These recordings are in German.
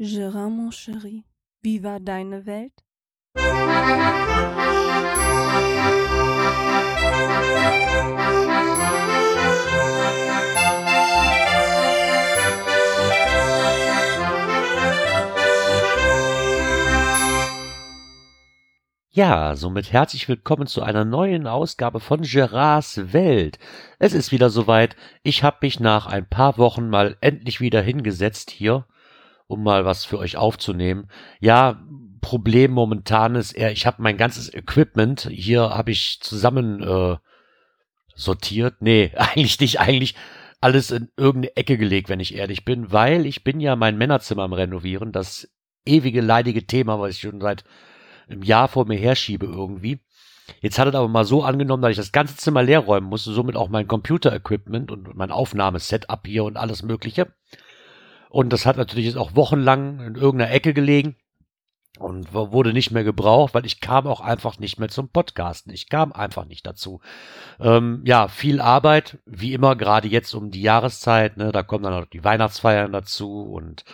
Gérard, mon chéri, wie war deine Welt? Ja, somit herzlich willkommen zu einer neuen Ausgabe von Gerards Welt. Es ist wieder soweit. Ich habe mich nach ein paar Wochen mal endlich wieder hingesetzt hier, um mal was für euch aufzunehmen. Ja, Problem momentan ist eher, ich habe mein ganzes Equipment hier habe ich zusammen äh, sortiert. Nee, eigentlich nicht, eigentlich alles in irgendeine Ecke gelegt, wenn ich ehrlich bin, weil ich bin ja mein Männerzimmer am renovieren, das ewige leidige Thema, was ich schon seit im Jahr vor mir herschiebe irgendwie. Jetzt hat es aber mal so angenommen, dass ich das ganze Zimmer leer räumen musste, somit auch mein Computer-Equipment und mein Aufnahmesetup hier und alles Mögliche. Und das hat natürlich jetzt auch wochenlang in irgendeiner Ecke gelegen und wurde nicht mehr gebraucht, weil ich kam auch einfach nicht mehr zum Podcasten. Ich kam einfach nicht dazu. Ähm, ja, viel Arbeit, wie immer, gerade jetzt um die Jahreszeit. Ne, da kommen dann noch die Weihnachtsfeiern dazu und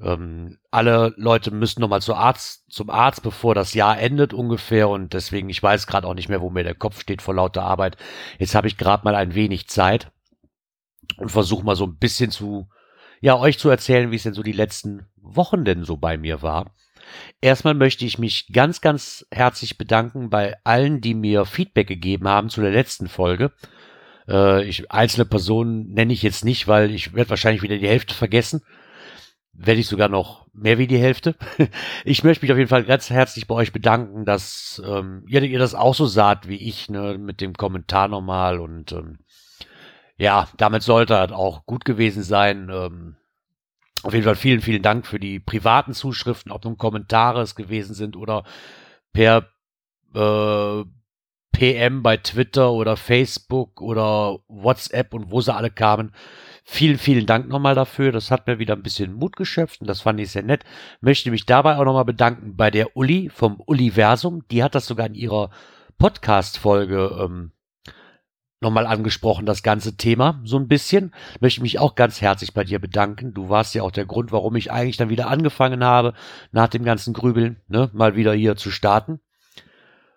ähm, alle Leute müssen nochmal zu Arzt, zum Arzt, bevor das Jahr endet ungefähr. Und deswegen, ich weiß gerade auch nicht mehr, wo mir der Kopf steht vor lauter Arbeit. Jetzt habe ich gerade mal ein wenig Zeit und versuche mal so ein bisschen zu, ja, euch zu erzählen, wie es denn so die letzten Wochen denn so bei mir war. Erstmal möchte ich mich ganz, ganz herzlich bedanken bei allen, die mir Feedback gegeben haben zu der letzten Folge. Äh, ich, einzelne Personen nenne ich jetzt nicht, weil ich werde wahrscheinlich wieder die Hälfte vergessen werde ich sogar noch mehr wie die Hälfte. Ich möchte mich auf jeden Fall ganz herzlich bei euch bedanken, dass ähm, ihr, ihr das auch so saht wie ich, ne, mit dem Kommentar nochmal und ähm, ja, damit sollte es auch gut gewesen sein. Ähm, auf jeden Fall vielen, vielen Dank für die privaten Zuschriften, ob nun Kommentare es gewesen sind oder per äh, PM bei Twitter oder Facebook oder WhatsApp und wo sie alle kamen. Vielen, vielen Dank nochmal dafür. Das hat mir wieder ein bisschen Mut geschöpft und das fand ich sehr nett. Möchte mich dabei auch nochmal bedanken bei der Uli vom Universum. Die hat das sogar in ihrer Podcast-Folge ähm, nochmal angesprochen, das ganze Thema, so ein bisschen. Möchte mich auch ganz herzlich bei dir bedanken. Du warst ja auch der Grund, warum ich eigentlich dann wieder angefangen habe, nach dem ganzen Grübeln, ne, mal wieder hier zu starten.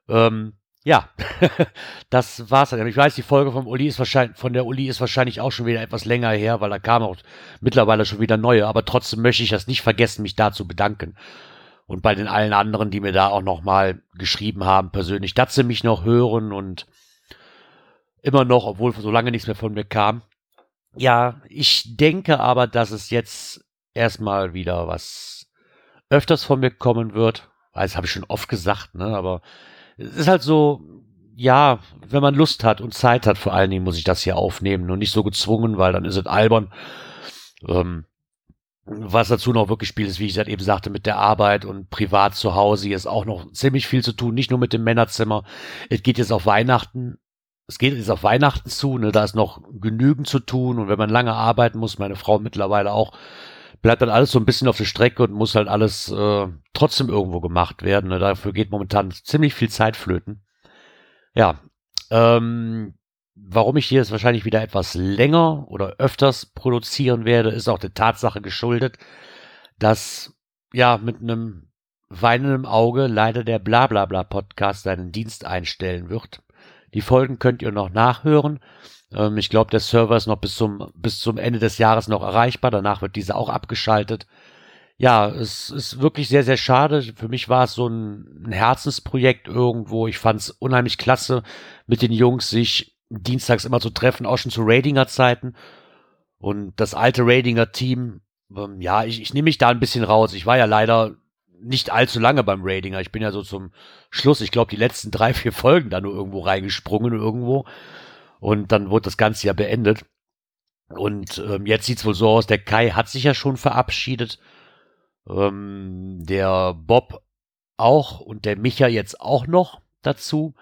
Ähm, ja, das war's dann. Ich weiß, die Folge vom Uli ist wahrscheinlich, von der Uli ist wahrscheinlich auch schon wieder etwas länger her, weil da kam auch mittlerweile schon wieder neue, aber trotzdem möchte ich das nicht vergessen, mich da zu bedanken. Und bei den allen anderen, die mir da auch nochmal geschrieben haben, persönlich, dass sie mich noch hören und immer noch, obwohl so lange nichts mehr von mir kam. Ja, ich denke aber, dass es jetzt erstmal wieder was öfters von mir kommen wird. Das habe ich schon oft gesagt, ne, aber es ist halt so, ja, wenn man Lust hat und Zeit hat, vor allen Dingen muss ich das hier aufnehmen und nicht so gezwungen, weil dann ist es albern. Ähm, was dazu noch wirklich spielt, ist, wie ich das eben sagte, mit der Arbeit und privat zu Hause. Hier ist auch noch ziemlich viel zu tun, nicht nur mit dem Männerzimmer. Es geht jetzt auf Weihnachten. Es geht jetzt auf Weihnachten zu, ne, da ist noch genügend zu tun und wenn man lange arbeiten muss, meine Frau mittlerweile auch, bleibt dann alles so ein bisschen auf der Strecke und muss halt alles äh, trotzdem irgendwo gemacht werden. Ne? Dafür geht momentan ziemlich viel Zeit flöten. Ja, ähm, warum ich hier jetzt wahrscheinlich wieder etwas länger oder öfters produzieren werde, ist auch der Tatsache geschuldet, dass ja mit einem weinenden Auge leider der Blablabla Podcast seinen Dienst einstellen wird. Die Folgen könnt ihr noch nachhören. Ähm, ich glaube, der Server ist noch bis zum, bis zum Ende des Jahres noch erreichbar. Danach wird diese auch abgeschaltet. Ja, es ist wirklich sehr, sehr schade. Für mich war es so ein, ein Herzensprojekt irgendwo. Ich fand es unheimlich klasse, mit den Jungs sich dienstags immer zu treffen, auch schon zu Radinger Zeiten. Und das alte Radinger Team, ähm, ja, ich, ich nehme mich da ein bisschen raus. Ich war ja leider nicht allzu lange beim Radinger. Ich bin ja so zum Schluss, ich glaube, die letzten drei, vier Folgen da nur irgendwo reingesprungen irgendwo. Und dann wurde das Ganze ja beendet. Und ähm, jetzt sieht's wohl so aus, der Kai hat sich ja schon verabschiedet. Ähm, der Bob auch und der Micha jetzt auch noch dazu.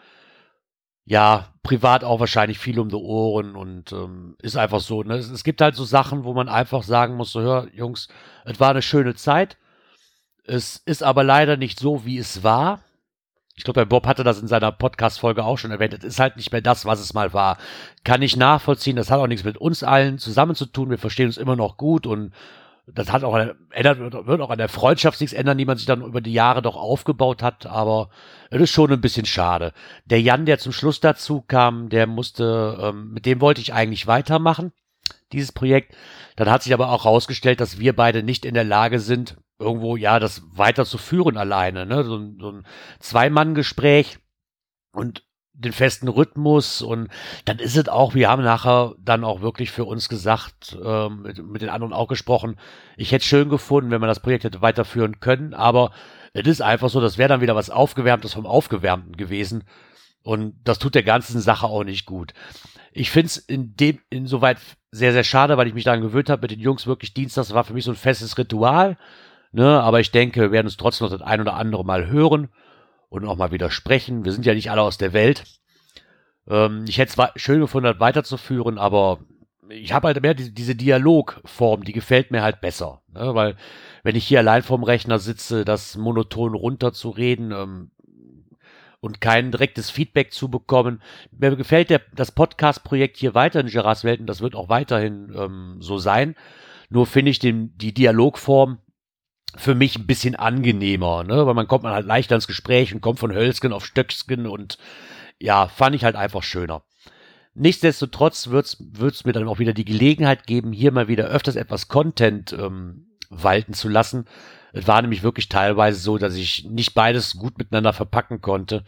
Ja, privat auch wahrscheinlich viel um die Ohren und ähm, ist einfach so. Ne? Es, es gibt halt so Sachen, wo man einfach sagen muss: so, hör, Jungs, es war eine schöne Zeit. Es ist aber leider nicht so, wie es war. Ich glaube, der Bob hatte das in seiner Podcast-Folge auch schon erwähnt. Es ist halt nicht mehr das, was es mal war. Kann ich nachvollziehen. Das hat auch nichts mit uns allen zusammen zu tun. Wir verstehen uns immer noch gut und das hat auch, ändert, wird auch an der Freundschaft nichts ändern, die man sich dann über die Jahre doch aufgebaut hat, aber es ist schon ein bisschen schade. Der Jan, der zum Schluss dazu kam, der musste, ähm, mit dem wollte ich eigentlich weitermachen, dieses Projekt. Dann hat sich aber auch herausgestellt, dass wir beide nicht in der Lage sind, irgendwo, ja, das weiterzuführen alleine, ne, so, so ein Zwei-Mann-Gespräch und den festen Rhythmus und dann ist es auch, wir haben nachher dann auch wirklich für uns gesagt, ähm, mit, mit den anderen auch gesprochen, ich hätte es schön gefunden, wenn man das Projekt hätte weiterführen können, aber es ist einfach so, das wäre dann wieder was Aufgewärmtes vom Aufgewärmten gewesen und das tut der ganzen Sache auch nicht gut. Ich finde es in dem, insoweit sehr, sehr schade, weil ich mich daran gewöhnt habe, mit den Jungs wirklich Dienstags war für mich so ein festes Ritual, ne, aber ich denke, wir werden es trotzdem noch das ein oder andere Mal hören und auch mal widersprechen. Wir sind ja nicht alle aus der Welt. Ähm, ich hätte es schön gefunden, das weiterzuführen, aber ich habe halt mehr die, diese Dialogform, die gefällt mir halt besser. Ne? Weil wenn ich hier allein vorm Rechner sitze, das monoton runterzureden ähm, und kein direktes Feedback zu bekommen. Mir gefällt der, das Podcast-Projekt hier weiter in Gerards Welt und das wird auch weiterhin ähm, so sein. Nur finde ich den, die Dialogform für mich ein bisschen angenehmer, ne? Weil man kommt man halt leichter ins Gespräch und kommt von Hölzgen auf Stöcksken und ja, fand ich halt einfach schöner. Nichtsdestotrotz wird's wird's mir dann auch wieder die Gelegenheit geben, hier mal wieder öfters etwas Content ähm, walten zu lassen. Es war nämlich wirklich teilweise so, dass ich nicht beides gut miteinander verpacken konnte.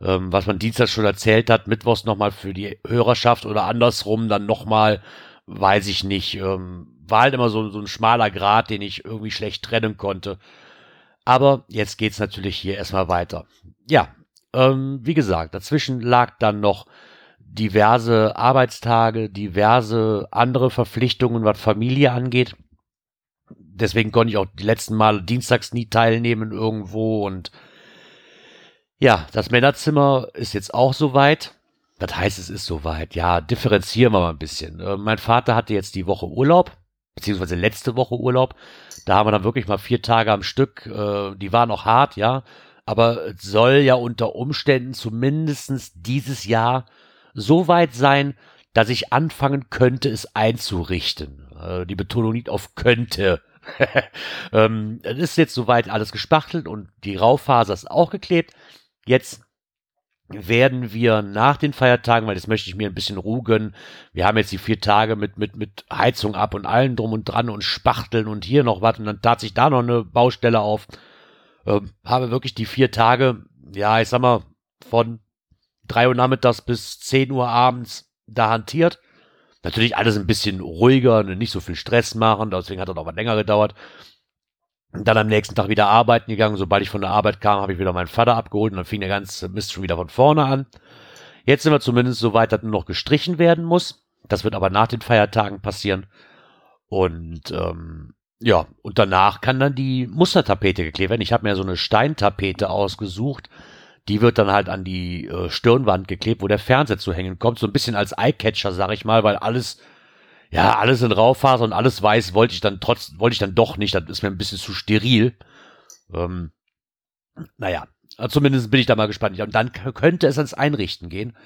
Ähm, was man Dienstag schon erzählt hat, Mittwochs nochmal für die Hörerschaft oder andersrum dann nochmal, weiß ich nicht. Ähm, war halt immer so, so ein schmaler Grat, den ich irgendwie schlecht trennen konnte. Aber jetzt geht's natürlich hier erstmal weiter. Ja, ähm, wie gesagt, dazwischen lag dann noch diverse Arbeitstage, diverse andere Verpflichtungen, was Familie angeht. Deswegen konnte ich auch die letzten Male dienstags nie teilnehmen irgendwo und ja, das Männerzimmer ist jetzt auch soweit. Das heißt, es ist soweit. Ja, differenzieren wir mal ein bisschen. Äh, mein Vater hatte jetzt die Woche Urlaub beziehungsweise letzte Woche Urlaub. Da haben wir dann wirklich mal vier Tage am Stück. Äh, die waren auch hart, ja. Aber es soll ja unter Umständen zumindestens dieses Jahr so weit sein, dass ich anfangen könnte, es einzurichten. Äh, die Betonung liegt auf könnte. ähm, es ist jetzt soweit alles gespachtelt und die Raufaser ist auch geklebt. Jetzt werden wir nach den Feiertagen, weil das möchte ich mir ein bisschen ruhen. Wir haben jetzt die vier Tage mit, mit, mit Heizung ab und allen drum und dran und Spachteln und hier noch was und dann tat sich da noch eine Baustelle auf. Ähm, habe wirklich die vier Tage, ja, ich sag mal, von drei Uhr nachmittags bis zehn Uhr abends da hantiert. Natürlich alles ein bisschen ruhiger, nicht so viel Stress machen, deswegen hat das auch was länger gedauert. Dann am nächsten Tag wieder arbeiten gegangen. Sobald ich von der Arbeit kam, habe ich wieder meinen Vater abgeholt und dann fing der ganze Mist schon wieder von vorne an. Jetzt sind wir zumindest so weit, dass nur noch gestrichen werden muss. Das wird aber nach den Feiertagen passieren. Und ähm, ja, und danach kann dann die Mustertapete geklebt werden. Ich habe mir so eine Steintapete ausgesucht. Die wird dann halt an die äh, Stirnwand geklebt, wo der Fernseher zu hängen kommt. So ein bisschen als Eyecatcher, sag ich mal, weil alles ja, alles in Raufaser und alles weiß wollte ich dann trotz, wollte ich dann doch nicht. Das ist mir ein bisschen zu steril. Ähm, naja, zumindest bin ich da mal gespannt. Und dann könnte es ans Einrichten gehen.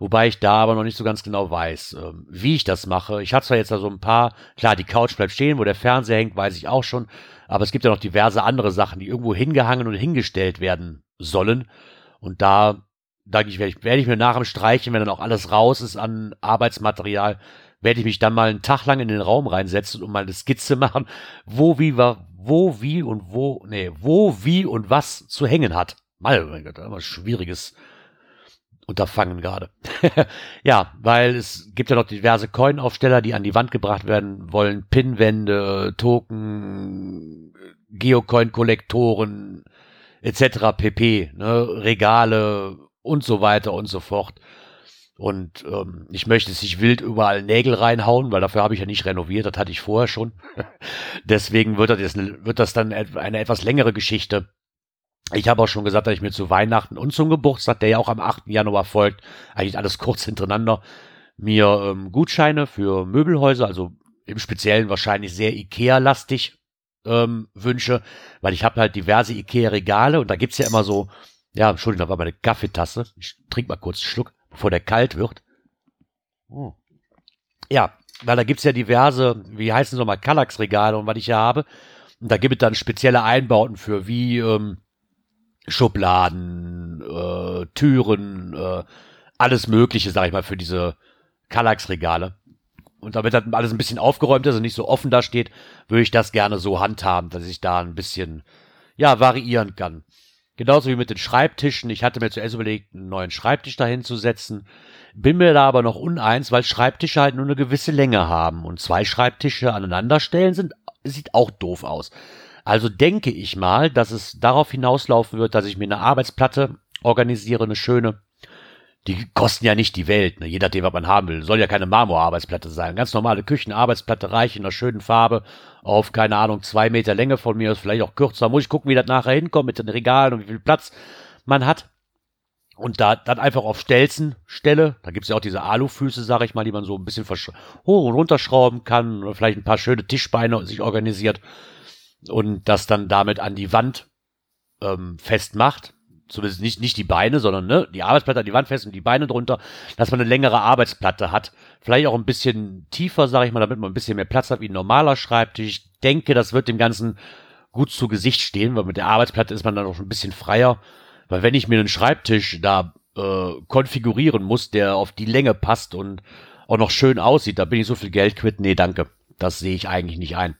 Wobei ich da aber noch nicht so ganz genau weiß, ähm, wie ich das mache. Ich hatte zwar jetzt da so ein paar, klar, die Couch bleibt stehen, wo der Fernseher hängt, weiß ich auch schon. Aber es gibt ja noch diverse andere Sachen, die irgendwo hingehangen und hingestellt werden sollen. Und da, denke ich, werde ich, mir nach dem Streichen, wenn dann auch alles raus ist an Arbeitsmaterial, werde ich mich dann mal einen Tag lang in den Raum reinsetzen und mal eine Skizze machen, wo, wie, wo, wie und wo, nee, wo, wie und was zu hängen hat. Mal, oh mein Gott, ein schwieriges Unterfangen gerade. ja, weil es gibt ja noch diverse Coin-Aufsteller, die an die Wand gebracht werden wollen. Pinwände, Token, Geocoin-Kollektoren, etc. pp. Ne? Regale und so weiter und so fort. Und ähm, ich möchte es nicht wild überall Nägel reinhauen, weil dafür habe ich ja nicht renoviert, das hatte ich vorher schon. Deswegen wird das, wird das dann eine etwas längere Geschichte. Ich habe auch schon gesagt, dass ich mir zu Weihnachten und zum Geburtstag, der ja auch am 8. Januar folgt, eigentlich alles kurz hintereinander, mir ähm, Gutscheine für Möbelhäuser, also im Speziellen wahrscheinlich sehr Ikea-lastig ähm, wünsche, weil ich habe halt diverse Ikea-Regale und da gibt's ja immer so, ja, Entschuldigung, da war meine Kaffeetasse. Ich trinke mal kurz einen Schluck bevor der kalt wird. Oh. Ja, weil da gibt's ja diverse, wie heißen sie nochmal, Kallax-Regale und was ich ja habe. Und da gibt es dann spezielle Einbauten für, wie ähm, Schubladen, äh, Türen, äh, alles Mögliche, sag ich mal, für diese Kallax-Regale. Und damit das alles ein bisschen aufgeräumt ist und nicht so offen da steht, würde ich das gerne so handhaben, dass ich da ein bisschen, ja, variieren kann. Genauso wie mit den Schreibtischen. Ich hatte mir zuerst überlegt, einen neuen Schreibtisch dahin zu setzen. Bin mir da aber noch uneins, weil Schreibtische halt nur eine gewisse Länge haben. Und zwei Schreibtische aneinanderstellen sind, sieht auch doof aus. Also denke ich mal, dass es darauf hinauslaufen wird, dass ich mir eine Arbeitsplatte organisiere, eine schöne. Die kosten ja nicht die Welt, ne? je nachdem, was man haben will. Soll ja keine Marmorarbeitsplatte sein. Ganz normale Küchenarbeitsplatte reicht in einer schönen Farbe auf, keine Ahnung, zwei Meter Länge von mir, ist vielleicht auch kürzer. Muss ich gucken, wie das nachher hinkommt mit den Regalen und wie viel Platz man hat. Und da dann einfach auf Stelzen stelle. Da gibt's ja auch diese Alufüße, sag ich mal, die man so ein bisschen hoch und runterschrauben kann. Oder vielleicht ein paar schöne Tischbeine sich organisiert. Und das dann damit an die Wand ähm, festmacht zumindest nicht, nicht die Beine, sondern ne, die Arbeitsplatte an die Wand fest und die Beine drunter, dass man eine längere Arbeitsplatte hat. Vielleicht auch ein bisschen tiefer, sage ich mal, damit man ein bisschen mehr Platz hat wie ein normaler Schreibtisch. Ich denke, das wird dem Ganzen gut zu Gesicht stehen, weil mit der Arbeitsplatte ist man dann auch schon ein bisschen freier. Weil wenn ich mir einen Schreibtisch da äh, konfigurieren muss, der auf die Länge passt und auch noch schön aussieht, da bin ich so viel Geld quitt. Nee, danke. Das sehe ich eigentlich nicht ein.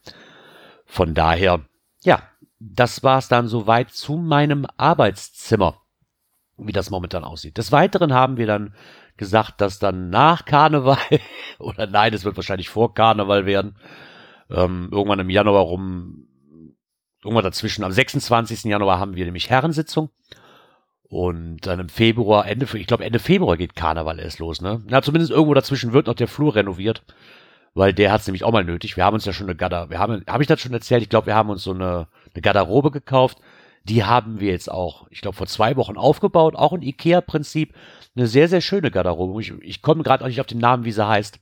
Von daher, ja, das war's dann soweit zu meinem Arbeitszimmer, wie das momentan aussieht. Des Weiteren haben wir dann gesagt, dass dann nach Karneval, oder nein, es wird wahrscheinlich vor Karneval werden, ähm, irgendwann im Januar rum, irgendwann dazwischen, am 26. Januar haben wir nämlich Herrensitzung. Und dann im Februar, Ende, ich glaube Ende Februar geht Karneval erst los, ne? Na, zumindest irgendwo dazwischen wird noch der Flur renoviert weil der hat es nämlich auch mal nötig. Wir haben uns ja schon eine Garderobe, wir haben, habe ich das schon erzählt? Ich glaube, wir haben uns so eine, eine Garderobe gekauft. Die haben wir jetzt auch, ich glaube, vor zwei Wochen aufgebaut, auch ein IKEA-Prinzip. Eine sehr, sehr schöne Garderobe. Ich, ich komme gerade auch nicht auf den Namen, wie sie heißt.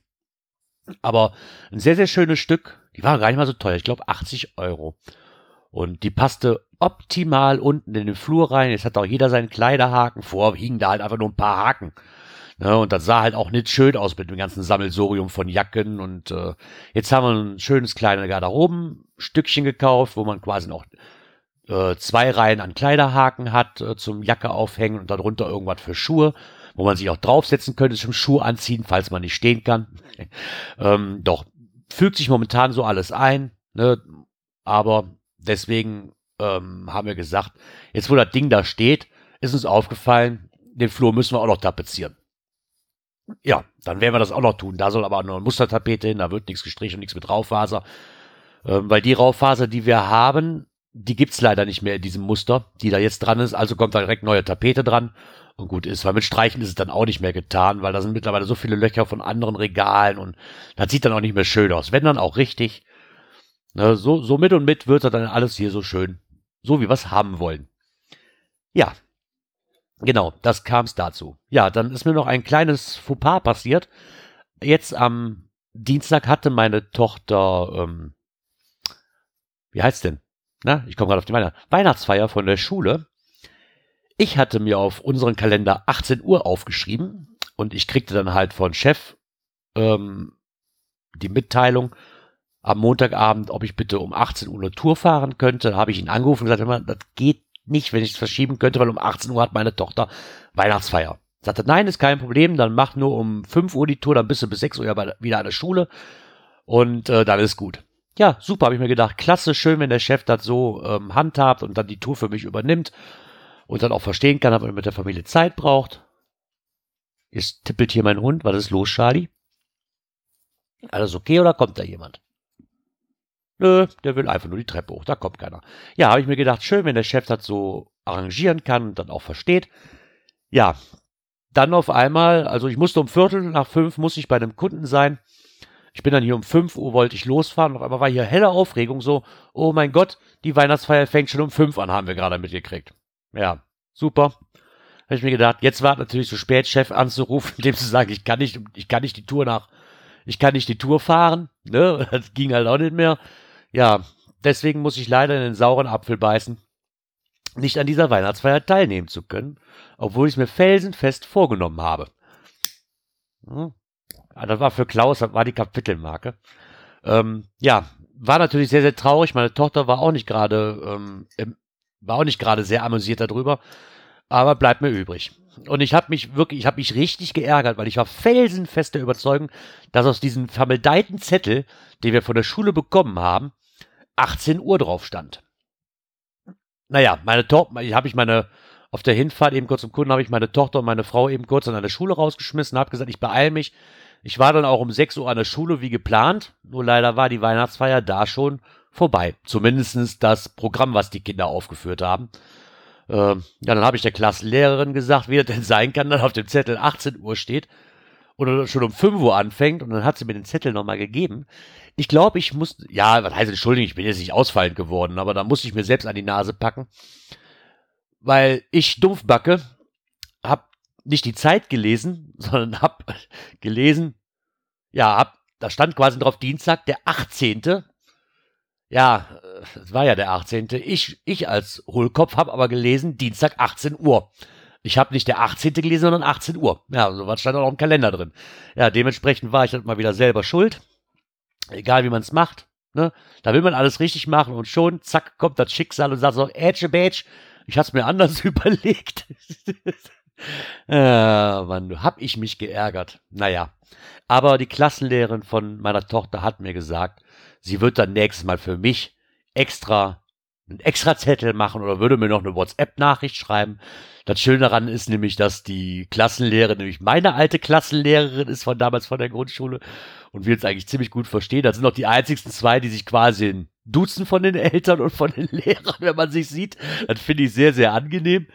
Aber ein sehr, sehr schönes Stück. Die war gar nicht mal so teuer. Ich glaube, 80 Euro. Und die passte optimal unten in den Flur rein. Jetzt hat auch jeder seinen Kleiderhaken. Vor hingen da halt einfach nur ein paar Haken. Ne, und das sah halt auch nicht schön aus mit dem ganzen Sammelsorium von Jacken. Und äh, jetzt haben wir ein schönes kleines Garderobenstückchen gekauft, wo man quasi noch äh, zwei Reihen an Kleiderhaken hat äh, zum Jacke aufhängen und darunter irgendwas für Schuhe, wo man sich auch draufsetzen könnte zum Schuh anziehen, falls man nicht stehen kann. ähm, doch, fügt sich momentan so alles ein, ne? aber deswegen ähm, haben wir gesagt, jetzt wo das Ding da steht, ist uns aufgefallen, den Flur müssen wir auch noch tapezieren. Ja, dann werden wir das auch noch tun. Da soll aber nur eine Mustertapete hin, da wird nichts gestrichen und nichts mit Raufaser. Ähm, weil die Raufaser, die wir haben, die gibt's leider nicht mehr in diesem Muster, die da jetzt dran ist. Also kommt da direkt neue Tapete dran. Und gut ist, weil mit Streichen ist es dann auch nicht mehr getan, weil da sind mittlerweile so viele Löcher von anderen Regalen und das sieht dann auch nicht mehr schön aus. Wenn dann auch richtig. Ne, so, so mit und mit wird dann alles hier so schön. So wie wir es haben wollen. Ja, Genau, das kam es dazu. Ja, dann ist mir noch ein kleines Fauxpas passiert. Jetzt am Dienstag hatte meine Tochter, ähm, wie heißt's denn? Na, ich komme gerade auf die Weihnacht Weihnachtsfeier von der Schule. Ich hatte mir auf unseren Kalender 18 Uhr aufgeschrieben und ich kriegte dann halt von Chef ähm, die Mitteilung am Montagabend, ob ich bitte um 18 Uhr eine Tour fahren könnte. Da habe ich ihn angerufen und gesagt, das geht nicht, wenn ich es verschieben könnte, weil um 18 Uhr hat meine Tochter Weihnachtsfeier. Sagte, nein, ist kein Problem, dann mach nur um 5 Uhr die Tour, dann bist du bis 6 Uhr wieder an der Schule und äh, dann ist gut. Ja, super, habe ich mir gedacht, klasse, schön, wenn der Chef das so ähm, handhabt und dann die Tour für mich übernimmt und dann auch verstehen kann, dass man mit der Familie Zeit braucht. Jetzt tippelt hier mein Hund, was ist los, Charlie? Alles okay oder kommt da jemand? Nö, der will einfach nur die Treppe hoch, da kommt keiner. Ja, habe ich mir gedacht, schön, wenn der Chef das so arrangieren kann und dann auch versteht. Ja, dann auf einmal, also ich musste um Viertel nach fünf, muss ich bei einem Kunden sein. Ich bin dann hier um fünf Uhr, wollte ich losfahren. Auf einmal war hier helle Aufregung, so, oh mein Gott, die Weihnachtsfeier fängt schon um fünf an, haben wir gerade mitgekriegt. Ja, super. Habe ich mir gedacht, jetzt war natürlich so spät, Chef anzurufen, dem zu sagen, ich kann nicht, ich kann nicht die Tour nach, ich kann nicht die Tour fahren, ne, das ging halt auch nicht mehr. Ja, deswegen muss ich leider in den sauren Apfel beißen, nicht an dieser Weihnachtsfeier teilnehmen zu können, obwohl ich es mir felsenfest vorgenommen habe. Hm. Das war für Klaus, das war die Kapitelmarke. Ähm, ja, war natürlich sehr, sehr traurig. Meine Tochter war auch nicht gerade, ähm, war auch nicht gerade sehr amüsiert darüber. Aber bleibt mir übrig. Und ich habe mich wirklich, ich habe mich richtig geärgert, weil ich war felsenfest der Überzeugung, dass aus diesem vermeldeiten Zettel, den wir von der Schule bekommen haben, 18 Uhr drauf stand. Naja, meine Tochter, habe ich meine, auf der Hinfahrt eben kurz zum Kunden, habe ich meine Tochter und meine Frau eben kurz an der Schule rausgeschmissen, habe gesagt, ich beeile mich. Ich war dann auch um 6 Uhr an der Schule wie geplant, nur leider war die Weihnachtsfeier da schon vorbei. Zumindestens das Programm, was die Kinder aufgeführt haben. Äh, ja, dann habe ich der Klassenlehrerin gesagt, wie das denn sein kann, dass auf dem Zettel 18 Uhr steht oder schon um 5 Uhr anfängt und dann hat sie mir den Zettel nochmal gegeben. Ich glaube, ich muss, ja, was heißt Entschuldigung, ich bin jetzt nicht ausfallend geworden, aber da muss ich mir selbst an die Nase packen, weil ich Dumpfbacke hab nicht die Zeit gelesen, sondern hab gelesen, ja, hab, da stand quasi drauf Dienstag, der 18. Ja, es war ja der 18. Ich, ich als Hohlkopf habe aber gelesen, Dienstag 18 Uhr. Ich habe nicht der 18. gelesen, sondern 18 Uhr. Ja, so was stand auch im Kalender drin. Ja, dementsprechend war ich dann mal wieder selber schuld. Egal wie man es macht. Ne? Da will man alles richtig machen und schon, zack, kommt das Schicksal und sagt so, Ätsche Bätsch, ich hab's mir anders überlegt. ja, Mann, hab ich mich geärgert. Naja. Aber die Klassenlehrerin von meiner Tochter hat mir gesagt, sie wird dann nächstes Mal für mich extra einen extra Zettel machen oder würde mir noch eine WhatsApp-Nachricht schreiben. Das Schöne daran ist nämlich, dass die Klassenlehrerin nämlich meine alte Klassenlehrerin ist von damals von der Grundschule und wir uns eigentlich ziemlich gut verstehen. Das sind noch die einzigsten zwei, die sich quasi duzen von den Eltern und von den Lehrern, wenn man sich sieht. Das finde ich sehr, sehr angenehm.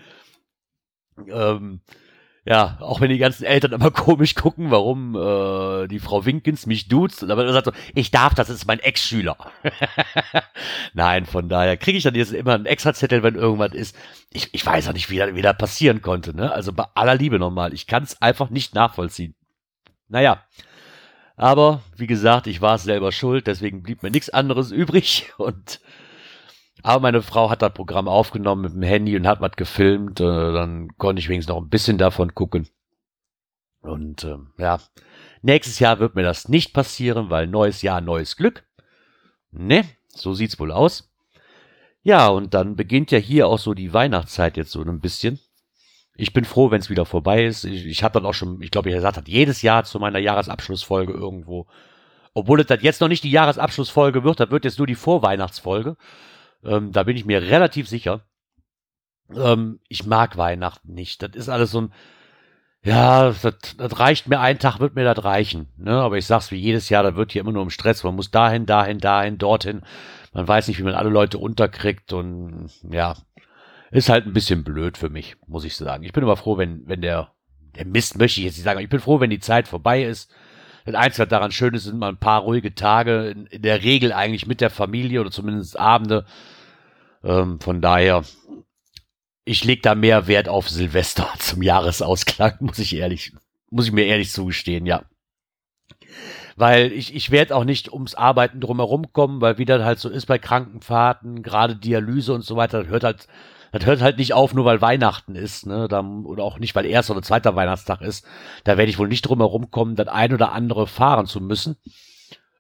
Ähm, ja, auch wenn die ganzen Eltern immer komisch gucken, warum äh, die Frau Winkens mich duzt und aber sagt so, ich darf, das ist mein Ex-Schüler. Nein, von daher kriege ich dann jetzt immer einen Extra-Zettel, wenn irgendwas ist. Ich, ich weiß auch nicht, wie das, wie das passieren konnte. Ne? Also bei aller Liebe nochmal, ich kann es einfach nicht nachvollziehen. Naja, aber wie gesagt, ich war es selber schuld, deswegen blieb mir nichts anderes übrig und aber meine Frau hat das Programm aufgenommen mit dem Handy und hat was gefilmt. Äh, dann konnte ich wenigstens noch ein bisschen davon gucken. Und äh, ja, nächstes Jahr wird mir das nicht passieren, weil neues Jahr, neues Glück. Ne, so sieht's wohl aus. Ja, und dann beginnt ja hier auch so die Weihnachtszeit jetzt so ein bisschen. Ich bin froh, wenn es wieder vorbei ist. Ich, ich habe dann auch schon, ich glaube, ich gesagt hat jedes Jahr zu meiner Jahresabschlussfolge irgendwo. Obwohl es das jetzt noch nicht die Jahresabschlussfolge wird, das wird jetzt nur die Vorweihnachtsfolge. Ähm, da bin ich mir relativ sicher. Ähm, ich mag Weihnachten nicht. Das ist alles so ein, ja, das, das reicht mir, ein Tag wird mir das reichen. Ne? Aber ich sag's wie jedes Jahr, da wird hier immer nur im Stress. Man muss dahin, dahin, dahin, dorthin. Man weiß nicht, wie man alle Leute unterkriegt und ja, ist halt ein bisschen blöd für mich, muss ich sagen. Ich bin aber froh, wenn, wenn der, der Mist möchte ich jetzt nicht sagen, aber ich bin froh, wenn die Zeit vorbei ist. Das Einzige, was daran schön ist, sind mal ein paar ruhige Tage, in, in der Regel eigentlich mit der Familie oder zumindest Abende, ähm, von daher, ich leg da mehr Wert auf Silvester zum Jahresausklang, muss ich ehrlich, muss ich mir ehrlich zugestehen, ja. Weil ich, ich werde auch nicht ums Arbeiten drumherum kommen, weil wie das halt so ist bei Krankenfahrten, gerade Dialyse und so weiter, das hört halt, das hört halt nicht auf, nur weil Weihnachten ist, ne, da, oder auch nicht, weil erster oder zweiter Weihnachtstag ist. Da werde ich wohl nicht drumherum kommen, das ein oder andere fahren zu müssen.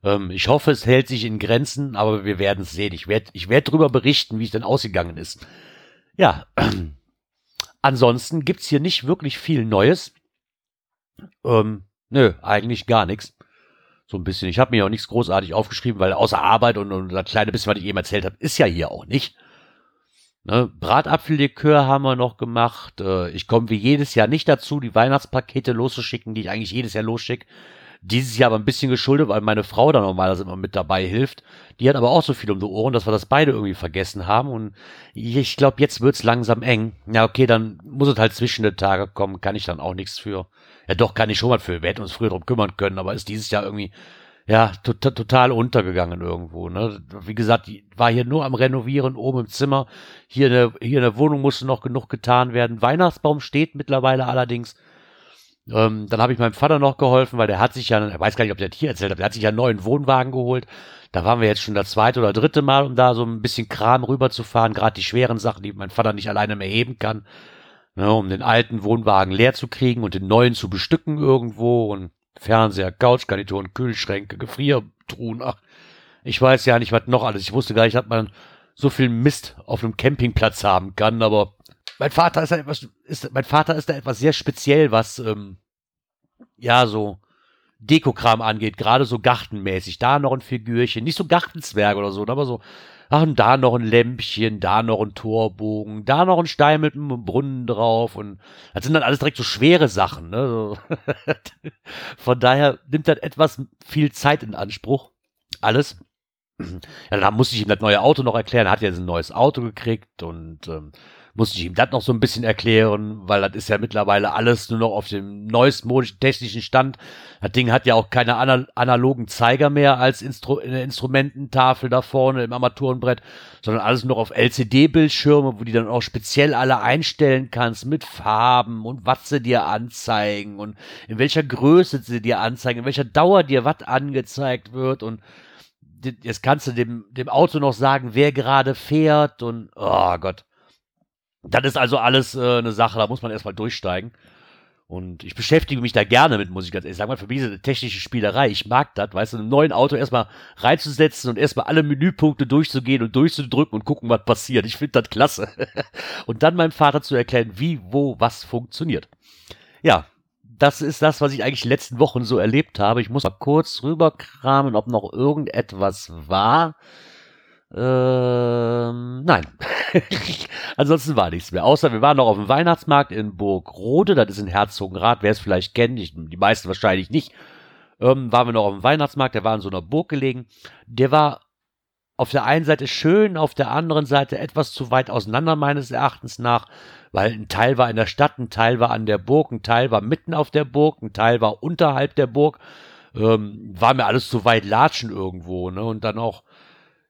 Ähm, ich hoffe, es hält sich in Grenzen, aber wir werden es sehen. Ich werde ich werd darüber berichten, wie es denn ausgegangen ist. Ja, ansonsten gibt's hier nicht wirklich viel Neues. Ähm, nö, eigentlich gar nichts. So ein bisschen. Ich habe mir auch nichts großartig aufgeschrieben, weil außer Arbeit und, und das kleine bisschen, was ich eben erzählt habe, ist ja hier auch nicht. Ne, Bratapfellikör haben wir noch gemacht. Äh, ich komme wie jedes Jahr nicht dazu, die Weihnachtspakete loszuschicken, die ich eigentlich jedes Jahr losschicke. Dieses Jahr aber ein bisschen geschuldet, weil meine Frau da normalerweise immer mit dabei hilft. Die hat aber auch so viel um die Ohren, dass wir das beide irgendwie vergessen haben. Und ich glaube, jetzt wird's langsam eng. Ja, okay, dann muss es halt zwischen den Tage kommen. Kann ich dann auch nichts für. Ja, doch, kann ich schon mal für. Wir hätten uns früher drum kümmern können, aber ist dieses Jahr irgendwie, ja, total, untergegangen irgendwo. Ne? Wie gesagt, war hier nur am Renovieren oben im Zimmer. Hier in der, hier in der Wohnung musste noch genug getan werden. Weihnachtsbaum steht mittlerweile allerdings. Ähm, dann habe ich meinem Vater noch geholfen, weil der hat sich ja, er weiß gar nicht, ob der hier erzählt hat, der hat sich ja einen neuen Wohnwagen geholt. Da waren wir jetzt schon das zweite oder dritte Mal, um da so ein bisschen Kram rüberzufahren, gerade die schweren Sachen, die mein Vater nicht alleine mehr heben kann, ne, um den alten Wohnwagen leer zu kriegen und den neuen zu bestücken irgendwo. Und Fernseher, Couchgarnituren, Kühlschränke, Gefriertruhen, ach, ich weiß ja nicht, was noch alles. Ich wusste gar nicht, dass man so viel Mist auf einem Campingplatz haben kann, aber mein Vater ist da etwas, ist, mein Vater ist da etwas sehr speziell, was, ähm, ja, so Dekokram angeht, gerade so gartenmäßig. Da noch ein Figürchen, nicht so Gartenzwerg oder so, aber so, ach, da noch ein Lämpchen, da noch ein Torbogen, da noch ein Stein mit einem Brunnen drauf und das sind dann alles direkt so schwere Sachen, ne? So. Von daher nimmt das etwas viel Zeit in Anspruch. Alles. Ja, dann musste ich ihm das neue Auto noch erklären. Er hat ja ein neues Auto gekriegt und ähm, musste ich ihm das noch so ein bisschen erklären, weil das ist ja mittlerweile alles nur noch auf dem neuestmodischen technischen Stand. Das Ding hat ja auch keine analogen Zeiger mehr als Instru eine Instrumententafel da vorne im Armaturenbrett, sondern alles nur auf LCD-Bildschirme, wo die dann auch speziell alle einstellen kannst mit Farben und was sie dir anzeigen und in welcher Größe sie dir anzeigen, in welcher Dauer dir was angezeigt wird und jetzt kannst du dem, dem Auto noch sagen, wer gerade fährt und, oh Gott. Das ist also alles äh, eine Sache, da muss man erstmal durchsteigen. Und ich beschäftige mich da gerne mit, muss ich ganz ehrlich sagen. Für mich ist eine technische Spielerei. Ich mag das, weißt du, einem neuen Auto erstmal reinzusetzen und erstmal alle Menüpunkte durchzugehen und durchzudrücken und gucken, was passiert. Ich finde das klasse. und dann meinem Vater zu erklären, wie, wo, was funktioniert. Ja, das ist das, was ich eigentlich die letzten Wochen so erlebt habe. Ich muss mal kurz rüberkramen, ob noch irgendetwas war. Ähm, nein. Ansonsten war nichts mehr. Außer wir waren noch auf dem Weihnachtsmarkt in Burgrode, das ist in Herzogenrath, wer es vielleicht kennt, ich, die meisten wahrscheinlich nicht. Ähm, waren wir noch auf dem Weihnachtsmarkt, der war in so einer Burg gelegen. Der war auf der einen Seite schön, auf der anderen Seite etwas zu weit auseinander meines Erachtens nach, weil ein Teil war in der Stadt, ein Teil war an der Burg, ein Teil war mitten auf der Burg, ein Teil war unterhalb der Burg. Ähm, war mir alles zu weit latschen irgendwo, ne? Und dann auch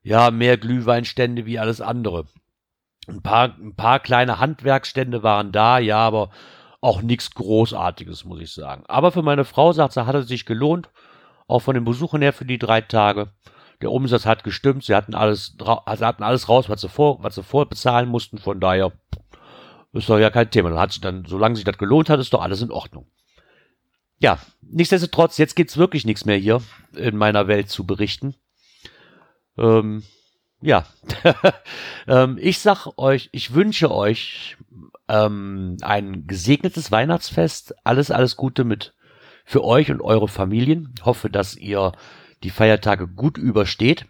ja, mehr Glühweinstände wie alles andere. Ein paar, ein paar kleine Handwerksstände waren da, ja, aber auch nichts Großartiges, muss ich sagen. Aber für meine Frau, sagt sie, hat es sich gelohnt, auch von den Besuchen her für die drei Tage. Der Umsatz hat gestimmt, sie hatten alles, sie hatten alles raus, was sie vor, was sie vorbezahlen mussten, von daher ist doch ja kein Thema. Dann hat sich dann, solange sich das gelohnt hat, ist doch alles in Ordnung. Ja, nichtsdestotrotz, jetzt gibt's wirklich nichts mehr hier in meiner Welt zu berichten. Ähm, ja, ähm, ich sag euch, ich wünsche euch ähm, ein gesegnetes Weihnachtsfest. Alles, alles Gute mit für euch und eure Familien. Ich hoffe, dass ihr die Feiertage gut übersteht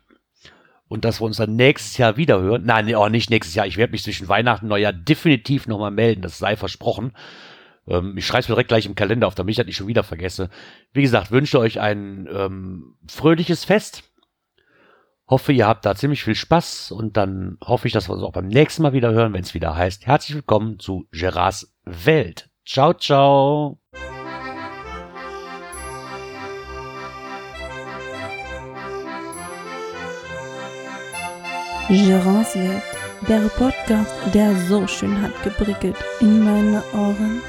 und dass wir uns dann nächstes Jahr wieder hören. Nein, auch nicht nächstes Jahr. Ich werde mich zwischen Weihnachten und Neujahr definitiv nochmal melden. Das sei versprochen. Ähm, ich schreibe es mir direkt gleich im Kalender auf, damit ich das nicht schon wieder vergesse. Wie gesagt, wünsche euch ein ähm, fröhliches Fest Hoffe, ihr habt da ziemlich viel Spaß und dann hoffe ich, dass wir uns auch beim nächsten Mal wieder hören, wenn es wieder heißt, herzlich willkommen zu Gerards Welt. Ciao, ciao. Gerards Welt, der Podcast, der so schön hat geprickelt in meine Ohren.